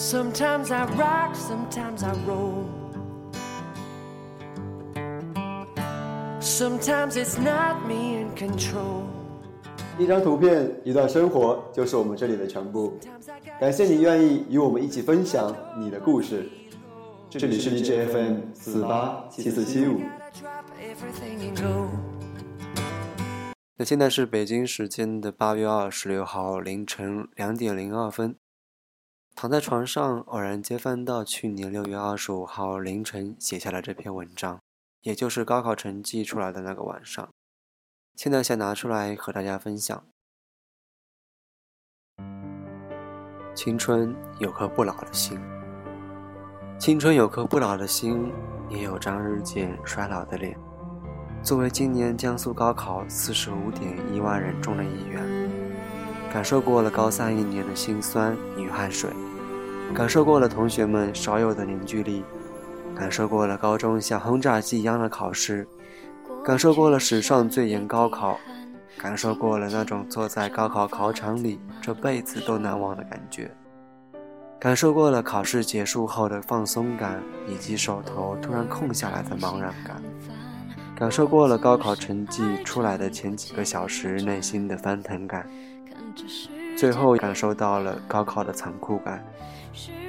Sometimes I rock, sometimes I roll. Sometimes it's not me in control. 一张图片，一段生活，就是我们这里的全部。感谢你愿意与我们一起分享你的故事。这里是 DJ FM 四八七四七五。那现在是北京时间的八月二十六号凌晨两点零二分，躺在床上，偶然间翻到去年六月二十五号凌晨写下的这篇文章，也就是高考成绩出来的那个晚上。现在想拿出来和大家分享。青春有颗不老的心，青春有颗不老的心，也有张日渐衰老的脸。作为今年江苏高考四十五点一万人中的一员，感受过了高三一年的辛酸与汗水，感受过了同学们少有的凝聚力，感受过了高中像轰炸机一样的考试，感受过了史上最严高考，感受过了那种坐在高考考场里这辈子都难忘的感觉，感受过了考试结束后的放松感，以及手头突然空下来的茫然感。感受过了高考成绩出来的前几个小时内心的翻腾感，最后感受到了高考的残酷感。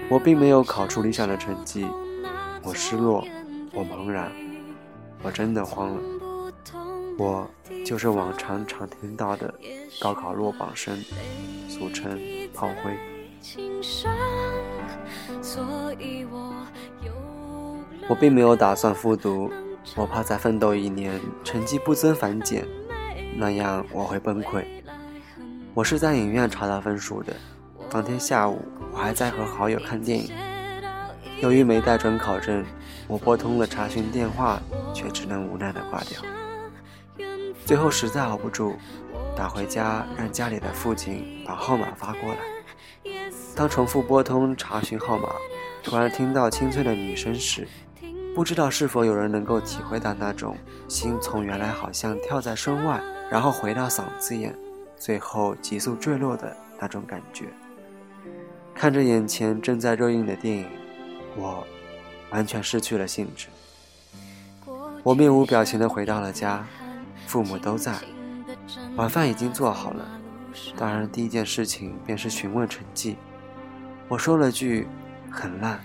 我并没有考出理想的成绩，我失落，我茫然，我真的慌了。我就是往常常听到的高考落榜生，俗称炮灰。我并没有打算复读。我怕再奋斗一年，成绩不增反减，那样我会崩溃。我是在影院查到分数的，当天下午我还在和好友看电影。由于没带准考证，我拨通了查询电话，却只能无奈的挂掉。最后实在熬不住，打回家让家里的父亲把号码发过来。当重复拨通查询号码，突然听到清脆的女声时，不知道是否有人能够体会到那种心从原来好像跳在身外，然后回到嗓子眼，最后急速坠落的那种感觉。看着眼前正在热映的电影，我完全失去了兴致。我面无表情地回到了家，父母都在，晚饭已经做好了。当然，第一件事情便是询问成绩。我说了句“很烂”。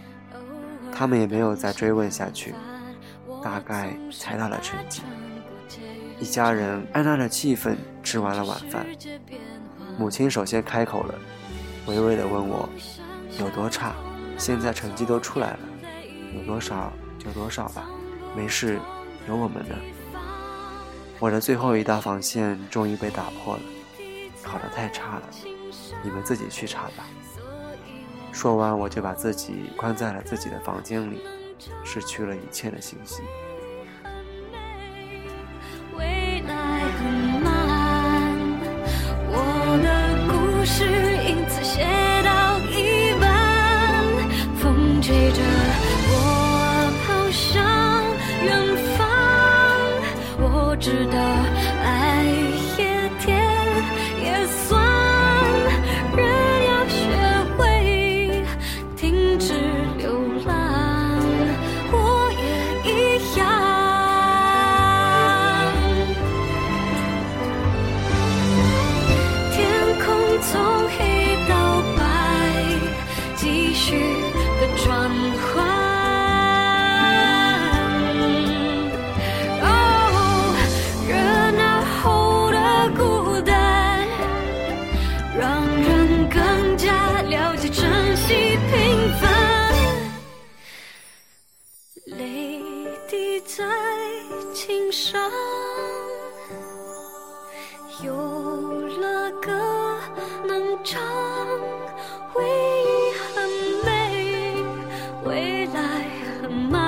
他们也没有再追问下去，大概猜到了成绩。一家人按捺着气氛吃完了晚饭，母亲首先开口了，微微的问我有多差。现在成绩都出来了，有多少就多少吧，没事，有我们呢。我的最后一道防线终于被打破了，考得太差了，你们自己去查吧。说完，我就把自己关在了自己的房间里，失去了一切的信息。我知道上，有了歌能唱，回忆很美，未来很慢，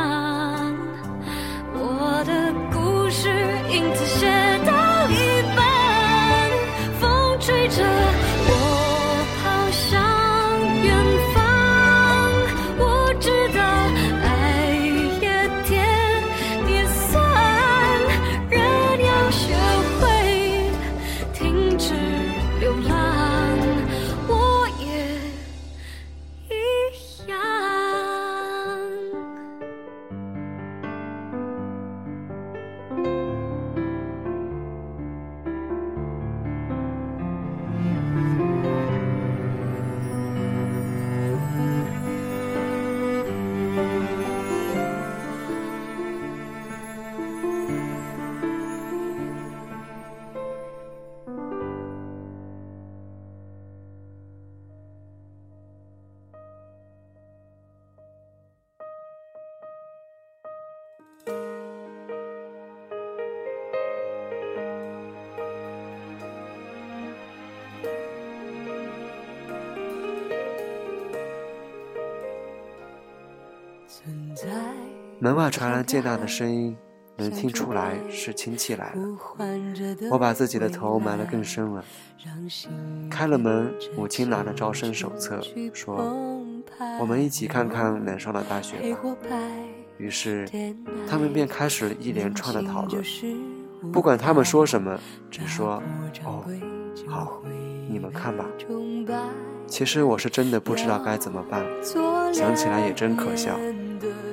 门外传来渐大的声音，能听出来是亲戚来了。我把自己的头埋得更深了。开了门，母亲拿着招生手册说：“我们一起看看能上的大学吧。”于是，他们便开始了一连串的讨论。不管他们说什么，只说：“哦，好，你们看吧。”其实我是真的不知道该怎么办，想起来也真可笑。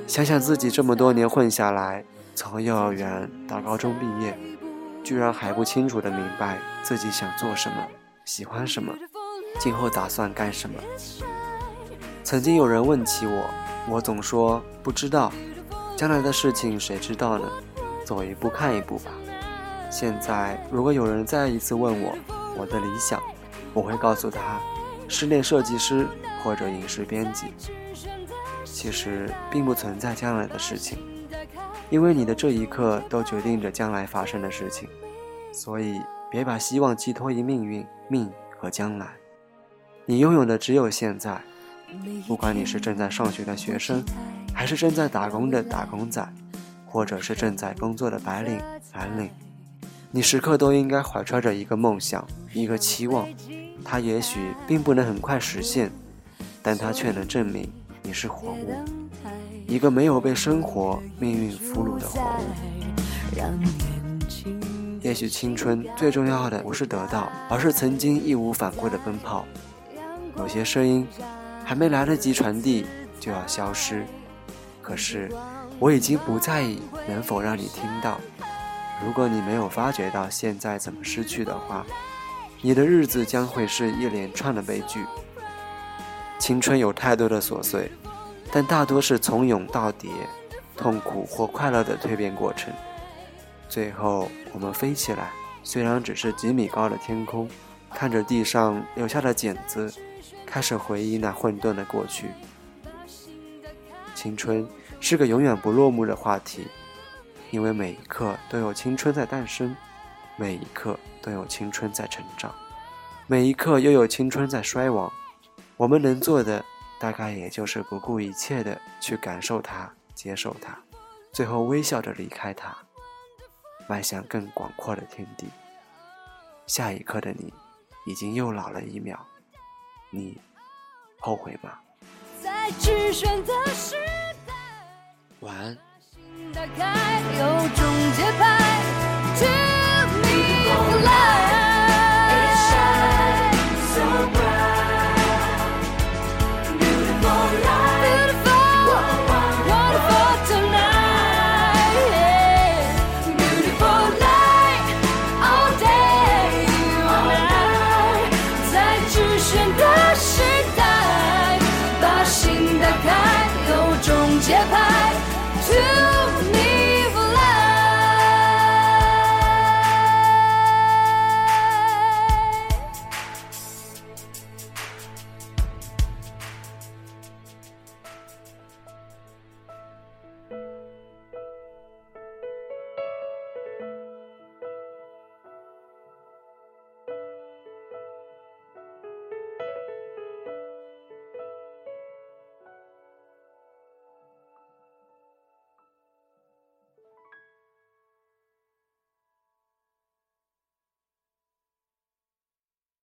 想想自己这么多年混下来，从幼儿园到高中毕业，居然还不清楚的明白自己想做什么，喜欢什么，今后打算干什么。曾经有人问起我，我总说不知道。将来的事情谁知道呢？走一步看一步吧。现在如果有人再一次问我我的理想，我会告诉他，室内设计师或者影视编辑。其实并不存在将来的事情，因为你的这一刻都决定着将来发生的事情，所以别把希望寄托于命运、命和将来。你拥有的只有现在。不管你是正在上学的学生，还是正在打工的打工仔，或者是正在工作的白领、蓝领，你时刻都应该怀揣着一个梦想、一个期望。它也许并不能很快实现，但它却能证明是活物，一个没有被生活命运俘虏的活物。也许青春最重要的不是得到，而是曾经义无反顾的奔跑。有些声音。还没来得及传递，就要消失。可是，我已经不在意能否让你听到。如果你没有发觉到现在怎么失去的话，你的日子将会是一连串的悲剧。青春有太多的琐碎，但大多是从勇到跌，痛苦或快乐的蜕变过程。最后，我们飞起来，虽然只是几米高的天空，看着地上留下的茧子。开始回忆那混沌的过去。青春是个永远不落幕的话题，因为每一刻都有青春在诞生，每一刻都有青春在成长，每一刻又有青春在衰亡。我们能做的，大概也就是不顾一切的去感受它，接受它，最后微笑着离开它，迈向更广阔的天地。下一刻的你，已经又老了一秒。你后悔吗？晚安。